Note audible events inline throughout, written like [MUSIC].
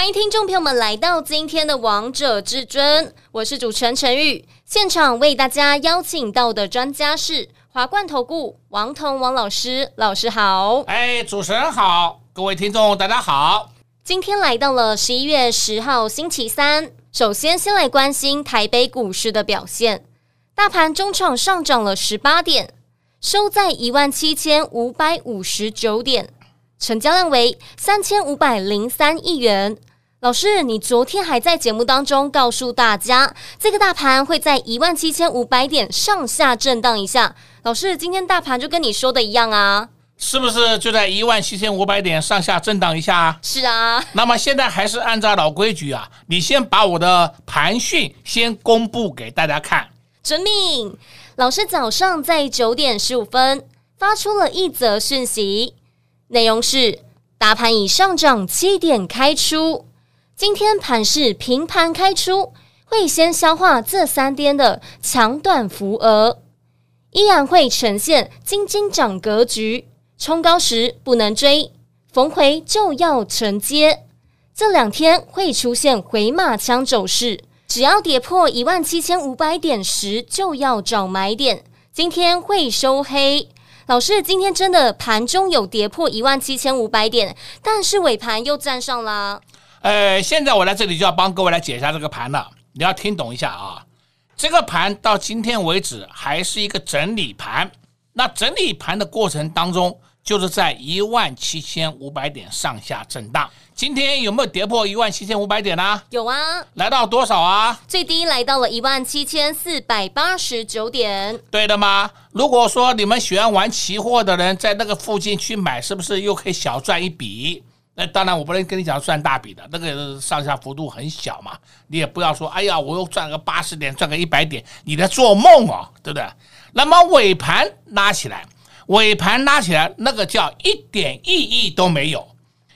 欢迎听众朋友们来到今天的《王者至尊》，我是主持人陈宇。现场为大家邀请到的专家是华冠投顾王彤王老师，老师好。哎，主持人好，各位听众大家好。今天来到了十一月十号星期三，首先先来关心台北股市的表现。大盘中场上涨了十八点，收在一万七千五百五十九点，成交量为三千五百零三亿元。老师，你昨天还在节目当中告诉大家，这个大盘会在一万七千五百点上下震荡一下。老师，今天大盘就跟你说的一样啊，是不是就在一万七千五百点上下震荡一下啊？是啊。那么现在还是按照老规矩啊，你先把我的盘讯先公布给大家看。遵命，老师早上在九点十五分发出了一则讯息，内容是：大盘已上涨七点开出，今天盘势平盘开出，会先消化这三天的强短幅额，依然会呈现金金涨格局，冲高时不能追，逢回就要承接，这两天会出现回马枪走势。只要跌破一万七千五百点时，就要找买点。今天会收黑，老师，今天真的盘中有跌破一万七千五百点，但是尾盘又站上了。呃，现在我来这里就要帮各位来解一下这个盘了，你要听懂一下啊。这个盘到今天为止还是一个整理盘，那整理盘的过程当中，就是在一万七千五百点上下震荡。今天有没有跌破一万七千五百点呢、啊？有啊，来到多少啊？最低来到了一万七千四百八十九点。对的吗？如果说你们喜欢玩期货的人在那个附近去买，是不是又可以小赚一笔？那当然，我不能跟你讲赚大笔的，那个上下幅度很小嘛。你也不要说，哎呀，我又赚个八十点，赚个一百点，你在做梦哦，对不对？那么尾盘拉起来，尾盘拉起来，那个叫一点意义都没有。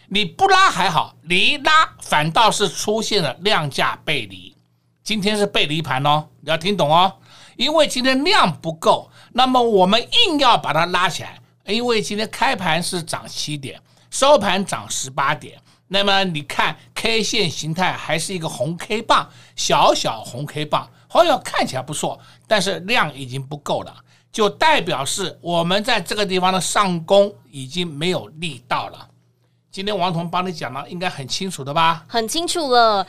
你不拉还好，你一拉反倒是出现了量价背离。今天是背离盘哦，你要听懂哦。因为今天量不够，那么我们硬要把它拉起来。因为今天开盘是涨七点，收盘涨十八点。那么你看 K 线形态还是一个红 K 棒，小小红 K 棒，好像看起来不错，但是量已经不够了，就代表是我们在这个地方的上攻已经没有力道了。今天王彤帮你讲了，应该很清楚的吧？很清楚了。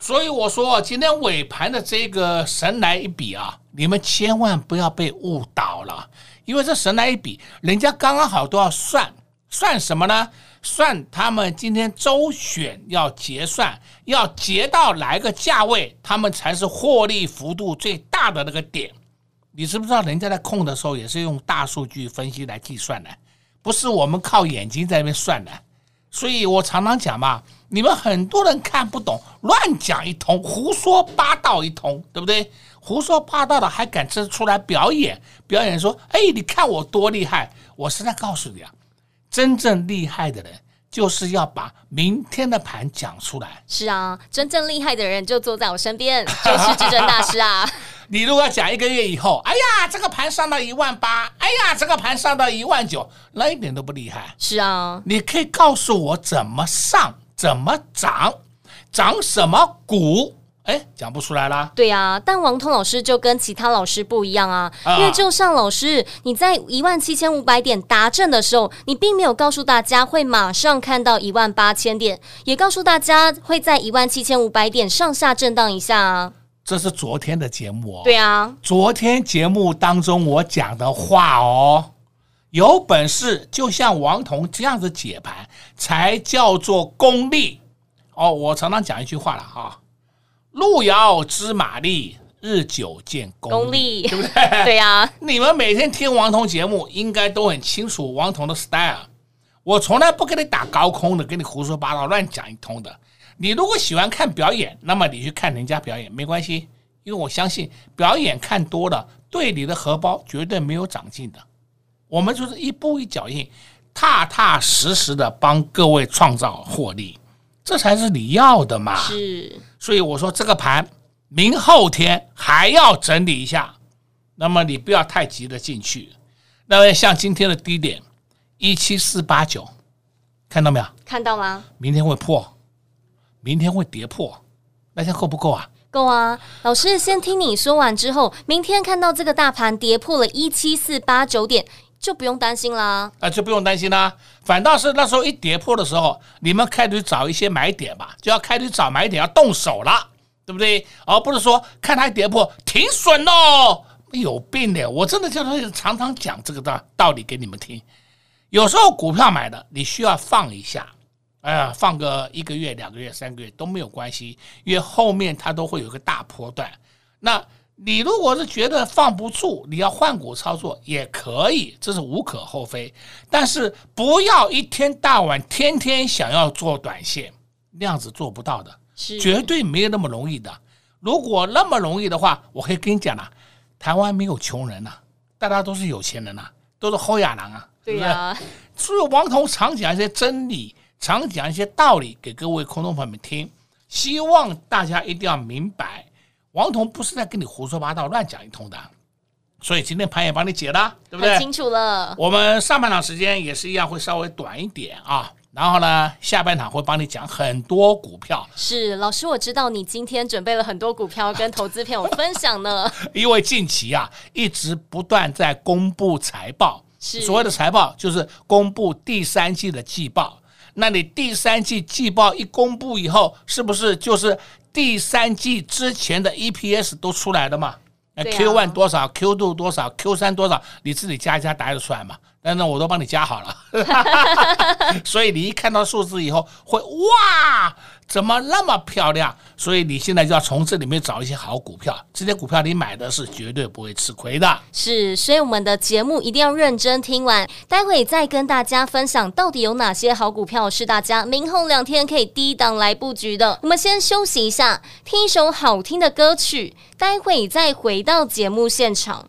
所以我说，今天尾盘的这个神来一笔啊，你们千万不要被误导了，因为这神来一笔，人家刚刚好都要算，算什么呢？算他们今天周选要结算，要结到哪个价位，他们才是获利幅度最大的那个点。你知不知道，人家在控的时候也是用大数据分析来计算的，不是我们靠眼睛在那边算的。所以我常常讲嘛，你们很多人看不懂，乱讲一通，胡说八道一通，对不对？胡说八道的还敢这出来表演？表演说，哎，你看我多厉害！我是在告诉你啊，真正厉害的人就是要把明天的盘讲出来。是啊，真正厉害的人就坐在我身边，[LAUGHS] 就是至尊大师啊。[LAUGHS] 你如果讲一个月以后，哎呀，这个盘上到一万八，哎呀，这个盘上到一万九，那一点都不厉害。是啊，你可以告诉我怎么上，怎么涨，涨什么股？哎，讲不出来啦。对啊，但王彤老师就跟其他老师不一样啊，因为就像老师，你在一万七千五百点达阵的时候，你并没有告诉大家会马上看到一万八千点，也告诉大家会在一万七千五百点上下震荡一下啊。这是昨天的节目哦。对啊，昨天节目当中我讲的话哦，有本事就像王彤这样子解盘，才叫做功力哦。我常常讲一句话了哈，路遥知马力，日久见功力，功力对不对？对呀，你们每天听王彤节目，应该都很清楚王彤的 style。我从来不跟你打高空的，跟你胡说八道、乱讲一通的。你如果喜欢看表演，那么你去看人家表演没关系，因为我相信表演看多了，对你的荷包绝对没有长进的。我们就是一步一脚印，踏踏实实的帮各位创造获利，这才是你要的嘛。是，所以我说这个盘明后天还要整理一下，那么你不要太急着进去。那么像今天的低点一七四八九，看到没有？看到吗？明天会破，明天会跌破，那这样够不够啊？够啊！老师先听你说完之后，明天看到这个大盘跌破了一七四八九点。就不用担心啦，啊，就不用担心啦。反倒是那时候一跌破的时候，你们开始找一些买点吧，就要开始找买点，要动手了，对不对？而不是说看它跌破停损哦，有病的！我真的叫他常常讲这个道道理给你们听。有时候股票买的，你需要放一下，哎呀，放个一个月、两个月、三个月都没有关系，因为后面它都会有个大波段。那。你如果是觉得放不住，你要换股操作也可以，这是无可厚非。但是不要一天到晚天天想要做短线，那样子做不到的，是绝对没有那么容易的。如果那么容易的话，我可以跟你讲了，台湾没有穷人呐，大家都是有钱人呐，都是后亚郎啊，对呀。所以王彤常讲一些真理，常讲一些道理给各位空中朋友们听，希望大家一定要明白。王彤不是在跟你胡说八道、乱讲一通的，所以今天盘也帮你解了，对不对？清楚了。我们上半场时间也是一样，会稍微短一点啊。然后呢，下半场会帮你讲很多股票。是老师，我知道你今天准备了很多股票跟投资片，我分享呢。[LAUGHS] 因为近期啊，一直不断在公布财报，是所谓的财报就是公布第三季的季报。那你第三季季报一公布以后，是不是就是？第三季之前的 EPS 都出来了嘛？那 Q one 多少，Q two 多少，Q 三多少，你自己加一加答得出来嘛？但是我都帮你加好了，[LAUGHS] 所以你一看到数字以后会哇，怎么那么漂亮？所以你现在就要从这里面找一些好股票，这些股票你买的是绝对不会吃亏的。是，所以我们的节目一定要认真听完，待会再跟大家分享到底有哪些好股票是大家明后两天可以低档来布局的。我们先休息一下，听一首好听的歌曲，待会再回到节目现场。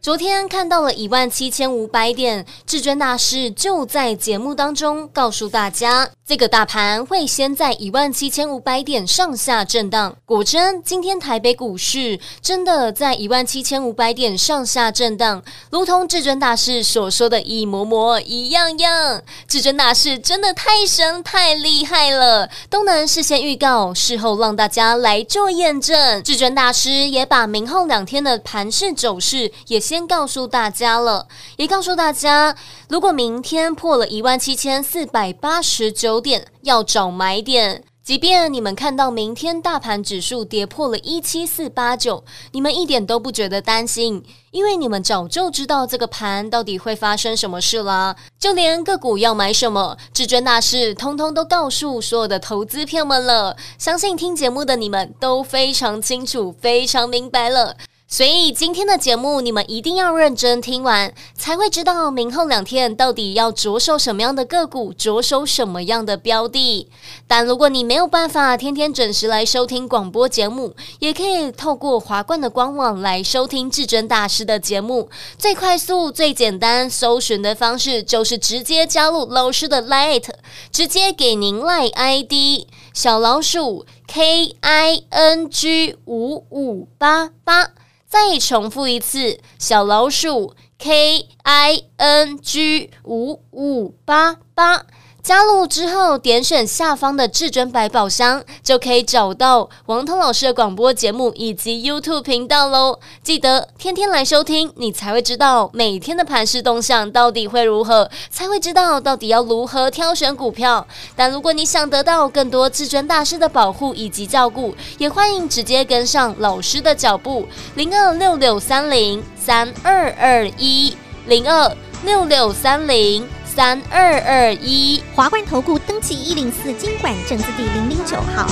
昨天看到了一万七千五百点，至尊大师就在节目当中告诉大家，这个大盘会先在一万七千五百点上下震荡。果真，今天台北股市真的在一万七千五百点上下震荡，如同至尊大师所说的一模模一样样。至尊大师真的太神太厉害了，都能事先预告，事后让大家来做验证。至尊大师也把明后两天的盘势走势也。先告诉大家了，也告诉大家，如果明天破了一万七千四百八十九点，要找买点。即便你们看到明天大盘指数跌破了一七四八九，你们一点都不觉得担心，因为你们早就知道这个盘到底会发生什么事啦。就连个股要买什么，至尊大师通通都告诉所有的投资票们了。相信听节目的你们都非常清楚，非常明白了。所以今天的节目你们一定要认真听完，才会知道明后两天到底要着手什么样的个股，着手什么样的标的。但如果你没有办法天天准时来收听广播节目，也可以透过华冠的官网来收听至尊大师的节目。最快速、最简单搜寻的方式就是直接加入老师的 Line，直接给您 light ID 小老鼠 K I N G 五五八八。再重复一次，小老鼠 K I N G 五五八八。加入之后，点选下方的至尊百宝箱，就可以找到王涛老师的广播节目以及 YouTube 频道喽。记得天天来收听，你才会知道每天的盘势动向到底会如何，才会知道到底要如何挑选股票。但如果你想得到更多至尊大师的保护以及照顾，也欢迎直接跟上老师的脚步，零二六六三零三二二一零二六六三零。三二二一，华冠投顾登记一零四经管证字第零零九号。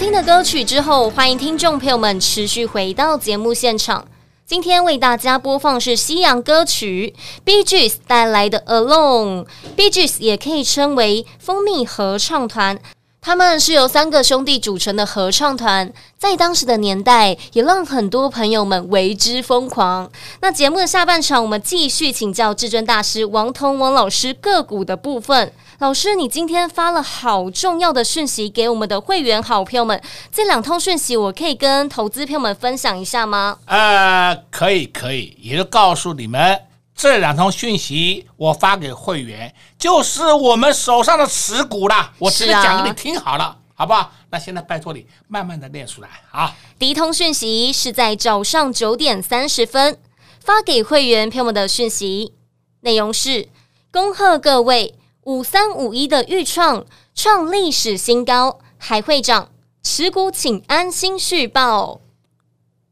听的歌曲之后，欢迎听众朋友们持续回到节目现场。今天为大家播放是西洋歌曲 Bee Gees 带来的《Alone》。Bee Gees 也可以称为蜂蜜合唱团。他们是由三个兄弟组成的合唱团，在当时的年代也让很多朋友们为之疯狂。那节目的下半场，我们继续请教至尊大师王彤王老师个股的部分。老师，你今天发了好重要的讯息给我们的会员好朋友们，这两通讯息我可以跟投资朋友们分享一下吗？呃，可以，可以，也就告诉你们。这两通讯息我发给会员，就是我们手上的持股啦。我直接讲给你听好了，啊、好不好？那现在拜托你慢慢的念出来啊。第一通讯息是在早上九点三十分发给会员朋友们的讯息，内容是：恭贺各位五三五一的预创创历史新高，还会涨持股请安心续报。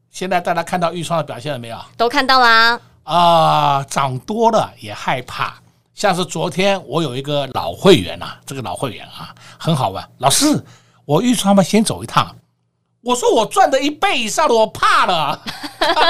现在大家看到预创的表现了没有？都看到啦。啊，涨多了也害怕。像是昨天我有一个老会员啊，这个老会员啊很好玩。老师，我预创嘛先走一趟。我说我赚的一倍以上的，我怕了。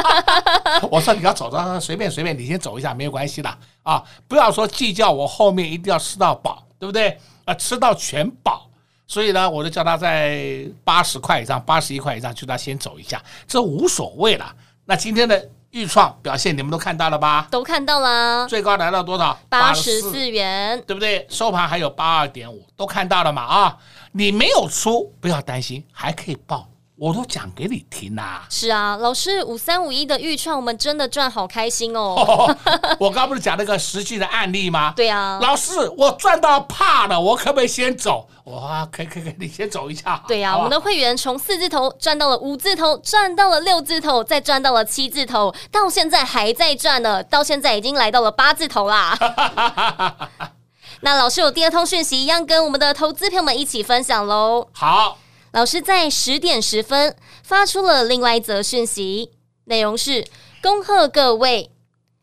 [LAUGHS] 我说你要走的随便随便，你先走一下没有关系的啊，不要说计较我后面一定要吃到饱，对不对？啊，吃到全饱。所以呢，我就叫他在八十块以上，八十一块以上，就他先走一下，这无所谓了。那今天的。预创表现你们都看到了吧？都看到了，最高来到多少？八十四元，对不对？收盘还有八二点五，都看到了嘛？啊，你没有出不要担心，还可以报。我都讲给你听啦、啊！是啊，老师五三五一的预创，我们真的赚好开心哦！哦 [LAUGHS] 我刚不是讲那个实际的案例吗？对啊，老师，我赚到怕了，我可不可以先走？哇，可以可以可以，你先走一下。对呀、啊，我们的会员从四字头赚到了五字头，赚到了六字头，再赚到了七字头，到现在还在赚呢，到现在已经来到了八字头啦。[LAUGHS] 那老师有第二通讯息，一样跟我们的投资朋友们一起分享喽。好。老师在十点十分发出了另外一则讯息，内容是：恭贺各位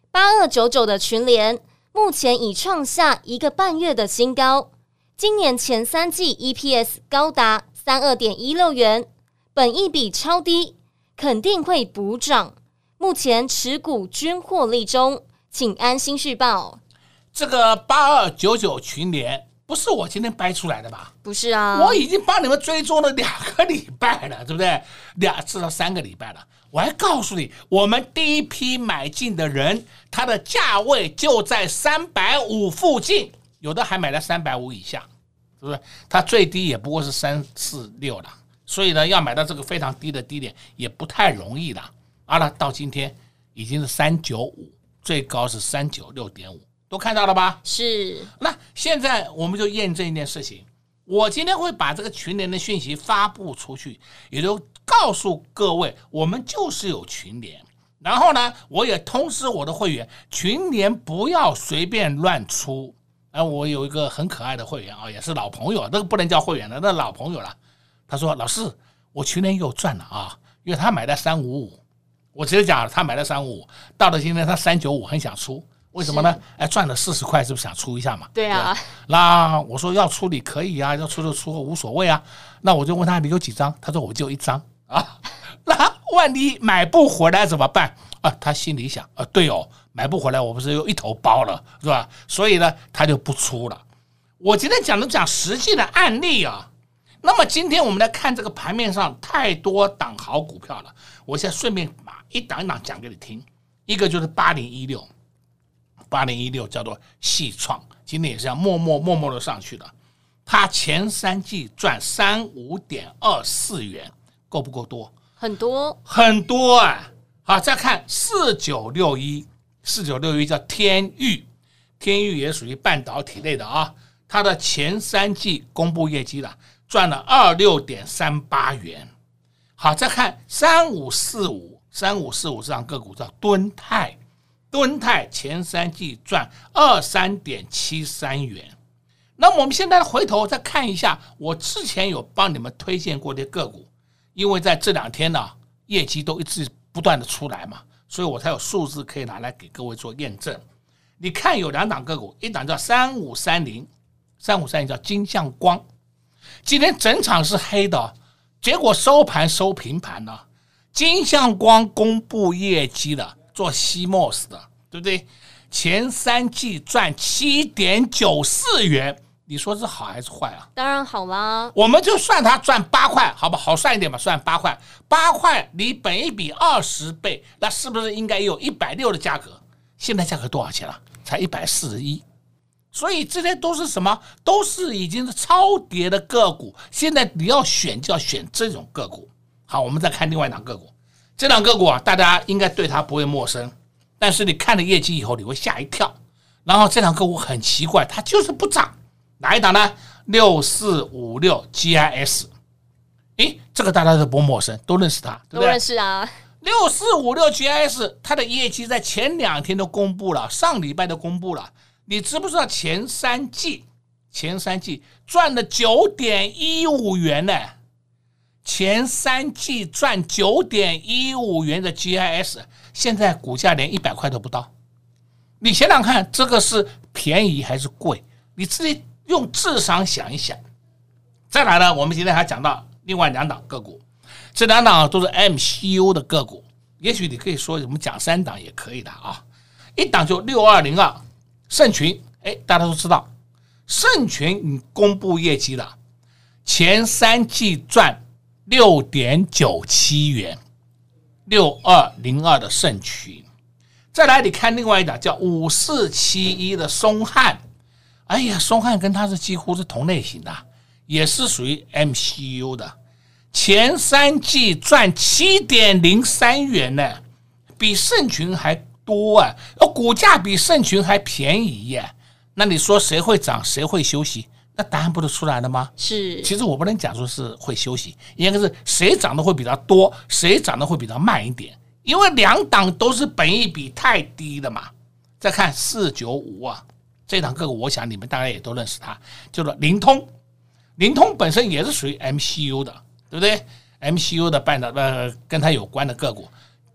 八二九九的群联目前已创下一个半月的新高，今年前三季 EPS 高达三二点一六元，本益比超低，肯定会补涨。目前持股均获利中，请安心续报。这个八二九九群联。不是我今天掰出来的吧？不是啊，我已经帮你们追踪了两个礼拜了，对不对？两至少三个礼拜了。我还告诉你，我们第一批买进的人，他的价位就在三百五附近，有的还买了三百五以下，是不是？他最低也不过是三四六了，所以呢，要买到这个非常低的低点也不太容易的。啊，了到今天已经是三九五，最高是三九六点五。都看到了吧？是。那现在我们就验证一件事情，我今天会把这个群联的讯息发布出去，也就告诉各位，我们就是有群联。然后呢，我也通知我的会员，群联不要随便乱出。哎，我有一个很可爱的会员啊，也是老朋友，那个不能叫会员了，那老朋友了。他说：“老师，我群联又赚了啊，因为他买的三五五，我直接讲，他买的三五五，到了今天他三九五，很想出。”为什么呢？哎，赚了四十块，是不是想出一下嘛？对啊。那我说要出，你可以啊，要出就出，无所谓啊。那我就问他，你有几张？他说我就一张啊。[LAUGHS] 那万一买不回来怎么办啊？他心里想啊，对哦，买不回来，我不是又一头包了，是吧？所以呢，他就不出了。我今天讲的讲实际的案例啊。那么今天我们来看这个盘面上太多档好股票了，我现在顺便把一档一档讲给你听。一个就是八零一六。八零一六叫做细创，今天也是这样默默默默的上去的。它前三季赚三五点二四元，够不够多？很多很多啊！好，再看四九六一，四九六一叫天域，天域也属于半导体类的啊。它的前三季公布业绩了，赚了二六点三八元。好，再看三五四五，三五四五这档个股叫敦泰。敦泰前三季赚二三点七三元，那么我们现在回头再看一下，我之前有帮你们推荐过的个股，因为在这两天呢，业绩都一直不断的出来嘛，所以我才有数字可以拿来给各位做验证。你看有两档个股，一档叫三五三零，三五三零叫金像光，今天整场是黑的，结果收盘收平盘了。金相光公布业绩了，做 CMOS 的，对不对？前三季赚七点九四元，你说是好还是坏啊？当然好啦，我们就算它赚八块，好不好算一点吧？算八块，八块离本一比二十倍，那是不是应该有一百六的价格？现在价格多少钱了？才一百四十一。所以这些都是什么？都是已经是超跌的个股。现在你要选，就要选这种个股。好，我们再看另外一档个股。这档个股啊，大家应该对它不会陌生，但是你看了业绩以后，你会吓一跳。然后这档个股很奇怪，它就是不涨。哪一档呢？六四五六 GIS。诶，这个大家都不陌生，都认识它，对不对？都认识啊。六四五六 GIS，它的业绩在前两天都公布了，上礼拜都公布了。你知不知道前三季，前三季赚了九点一五元呢？前三季赚九点一五元的 GIS，现在股价连一百块都不到。你想想看，这个是便宜还是贵？你自己用智商想一想。再来呢，我们今天还讲到另外两档个股，这两档都是 MCU 的个股。也许你可以说我们讲三档也可以的啊。一档就六二零二盛群，哎，大家都知道，盛群你公布业绩了，前三季赚。六点九七元，六二零二的盛群，再来你看另外一档叫五四七一的松汉，哎呀，松汉跟它是几乎是同类型的，也是属于 MCU 的，前三季赚七点零三元呢，比盛群还多啊，股价比盛群还便宜耶，那你说谁会涨，谁会休息？那答案不就出来了吗？是，其实我不能讲说是会休息，应该是谁涨得会比较多，谁涨得会比较慢一点，因为两档都是本益比太低的嘛。再看四九五啊，这档个股，我想你们大概也都认识它，叫做灵通。灵通本身也是属于 MCU 的，对不对？MCU 的半导呃跟它有关的个股，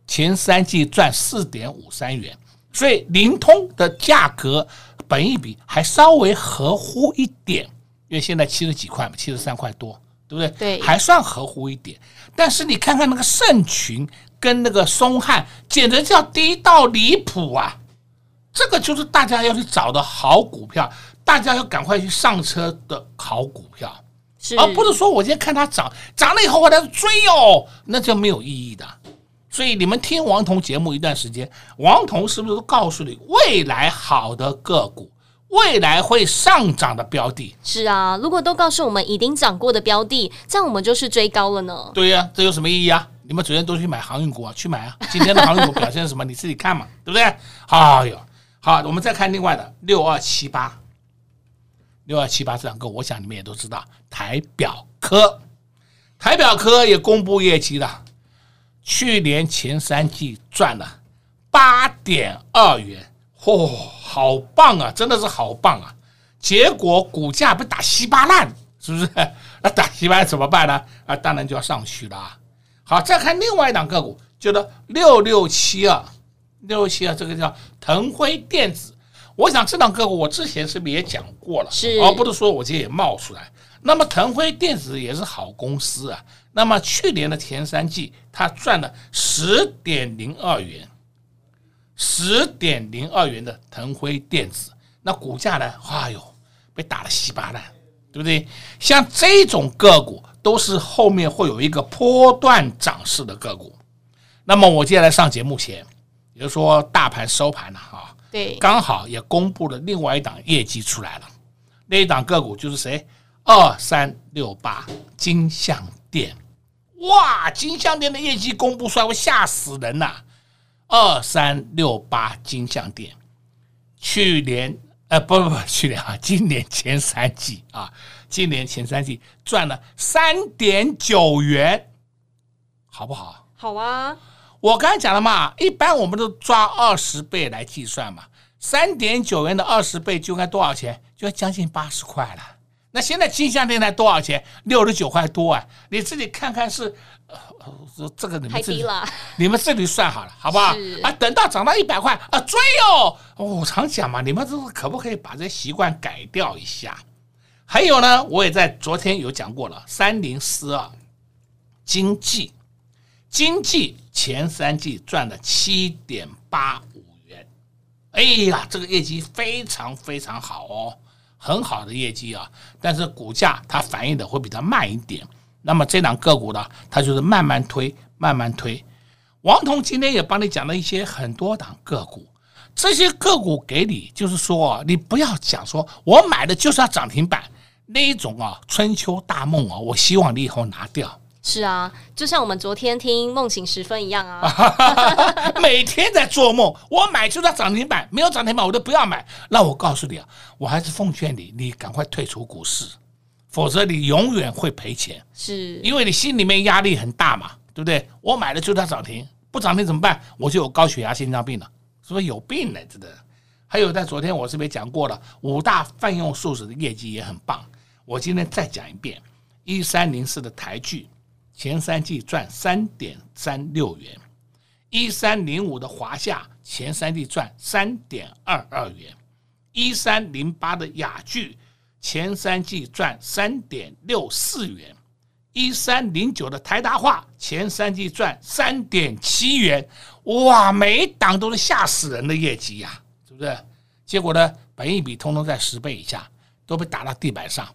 前三季赚四点五三元，所以灵通的价格。本一比还稍微合乎一点，因为现在七十几块嘛，七十三块多，对不对？对，还算合乎一点。但是你看看那个盛群跟那个松汉，简直叫低到离谱啊！这个就是大家要去找的好股票，大家要赶快去上车的好股票，是而不是说我今天看它涨，涨了以后我再追哦，那就没有意义的。所以你们听王彤节目一段时间，王彤是不是都告诉你未来好的个股，未来会上涨的标的？是啊，如果都告诉我们已经涨过的标的，这样我们就是追高了呢。对呀、啊，这有什么意义啊？你们昨天都去买航运股啊，去买啊！今天的航运股表现是什么？你自己看嘛，对不对？哎呦，好，我们再看另外的六二七八，六二七八这两个，我想你们也都知道，台表科，台表科也公布业绩了。去年前三季赚了八点二元，嚯、哦，好棒啊！真的是好棒啊！结果股价被打稀巴烂，是不是？[LAUGHS] 那打稀巴烂怎么办呢？啊，当然就要上去了。好，再看另外一档个股，叫做六六七二，六六七二这个叫腾辉电子。我想这档个股我之前是不是也讲过了？是，而不是说我今天也冒出来。那么腾辉电子也是好公司啊。那么去年的前三季，它赚了十点零二元，十点零二元的腾辉电子，那股价呢？哎呦，被打得稀巴烂，对不对？像这种个股都是后面会有一个波段涨势的个股。那么我接下来上节目前，也就是说大盘收盘了哈，对，刚好也公布了另外一档业绩出来了，那一档个股就是谁？二三六八金像电，哇！金像电的业绩公布出来会吓死人呐！二三六八金像电，去年呃不不不，去年啊，[LAUGHS] 今年前三季啊，今年前三季赚了三点九元，好不好？好啊！我刚才讲了嘛，一般我们都抓二十倍来计算嘛，三点九元的二十倍就该多少钱？就要将近八十块了。那现在金像电台多少钱？六十九块多啊！你自己看看是，呃，这个你们自己，[LAUGHS] 你们自己算好了，好不好？啊，等到涨到一百块啊，追哦！我常讲嘛，你们这是可不可以把这习惯改掉一下？还有呢，我也在昨天有讲过了，三零四二，经济，经济前三季赚了七点八五元，哎呀，这个业绩非常非常好哦，很好的业绩啊。但是股价它反应的会比较慢一点。那么这档个股呢，它就是慢慢推，慢慢推。王彤今天也帮你讲了一些很多档个股，这些个股给你就是说，你不要讲说我买的就是要涨停板那一种啊，春秋大梦啊，我希望你以后拿掉。是啊，就像我们昨天听梦醒时分一样啊，[LAUGHS] 每天在做梦，我买就是要涨停板，没有涨停板我都不要买。那我告诉你啊，我还是奉劝你，你赶快退出股市，否则你永远会赔钱。是因为你心里面压力很大嘛。对不对？我买了就在涨停，不涨停怎么办？我就有高血压、心脏病了，是不是有病呢？真的。还有在昨天我是不是讲过了？五大泛用数字的业绩也很棒。我今天再讲一遍：一三零四的台聚前三季赚三点三六元；一三零五的华夏前三季赚三点二二元；一三零八的雅聚前三季赚三点六四元。一三零九的台达化前三季赚三点七元，哇，每一档都是吓死人的业绩呀，是不是？结果呢，本益比通通在十倍以下，都被打到地板上。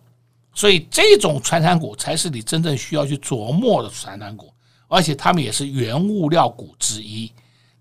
所以这种传产股才是你真正需要去琢磨的传产股，而且他们也是原物料股之一。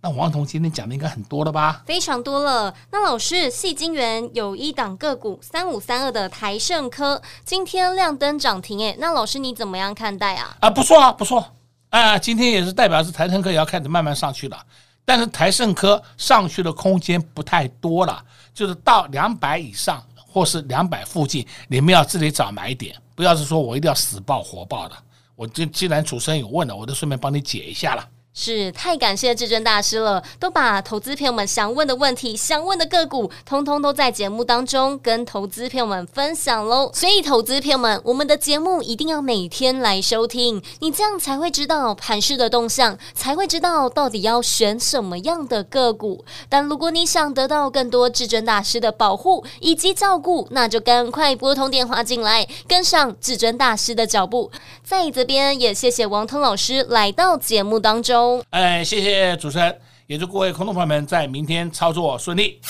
那王彤今天讲的应该很多了吧？非常多了。那老师，细晶圆有一档个股三五三二的台盛科，今天亮灯涨停，诶，那老师你怎么样看待啊？啊，不错啊，不错啊，今天也是代表是台盛科也要开始慢慢上去了，但是台盛科上去的空间不太多了，就是到两百以上或是两百附近，你们要自己找买点，不要是说我一定要死报活报的。我就既然主持人有问了，我就顺便帮你解一下了。是太感谢至尊大师了，都把投资朋友们想问的问题、想问的个股，通通都在节目当中跟投资朋友们分享喽。所以，投资朋友们，我们的节目一定要每天来收听，你这样才会知道盘势的动向，才会知道到底要选什么样的个股。但如果你想得到更多至尊大师的保护以及照顾，那就赶快拨通电话进来，跟上至尊大师的脚步。在这边也谢谢王腾老师来到节目当中。哎，谢谢主持人，也祝各位空众朋友们在明天操作顺利。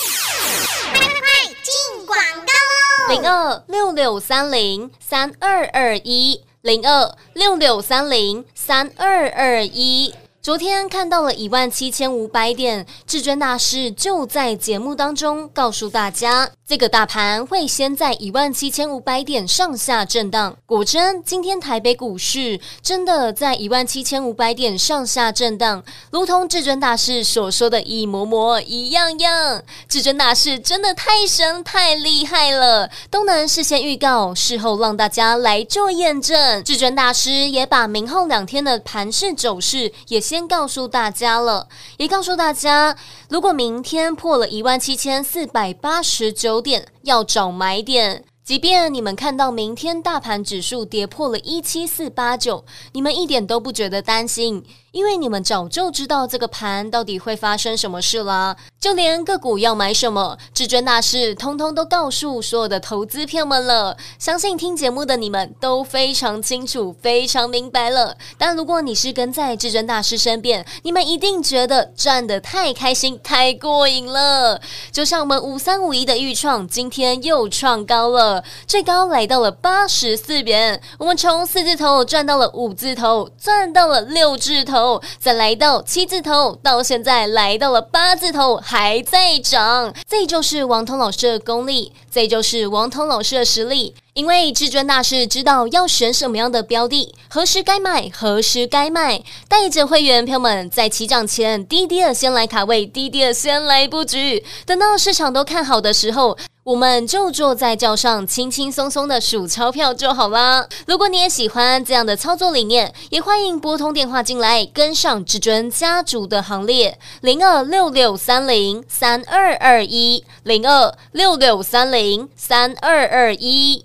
快快快，进广告喽！零二六六三零三二二一，零二六六三零三二二一。昨天看到了一万七千五百点，至尊大师就在节目当中告诉大家，这个大盘会先在一万七千五百点上下震荡。果真，今天台北股市真的在一万七千五百点上下震荡，如同至尊大师所说的一模模一样样。至尊大师真的太神太厉害了，都能事先预告，事后让大家来做验证。至尊大师也把明后两天的盘势走势也先。告诉大家了，也告诉大家，如果明天破了一万七千四百八十九点，要找买点。即便你们看到明天大盘指数跌破了一七四八九，你们一点都不觉得担心。因为你们早就知道这个盘到底会发生什么事了，就连个股要买什么，至尊大师通通都告诉所有的投资票们了。相信听节目的你们都非常清楚、非常明白了。但如果你是跟在至尊大师身边，你们一定觉得赚得太开心、太过瘾了。就像我们五三五一的预创，今天又创高了，最高来到了八十四元。我们从四字头赚到了五字头，赚到了六字头。再来到七字头，到现在来到了八字头，还在涨。这就是王彤老师的功力，这就是王彤老师的实力。因为至尊大师知道要选什么样的标的，何时该买，何时该卖，带着会员朋友们在起涨前低低的先来卡位，低低的先来布局，等到市场都看好的时候。我们就坐在轿上，轻轻松松的数钞票就好啦。如果你也喜欢这样的操作理念，也欢迎拨通电话进来，跟上至尊家族的行列。零二六六三零三二二一，零二六六三零三二二一。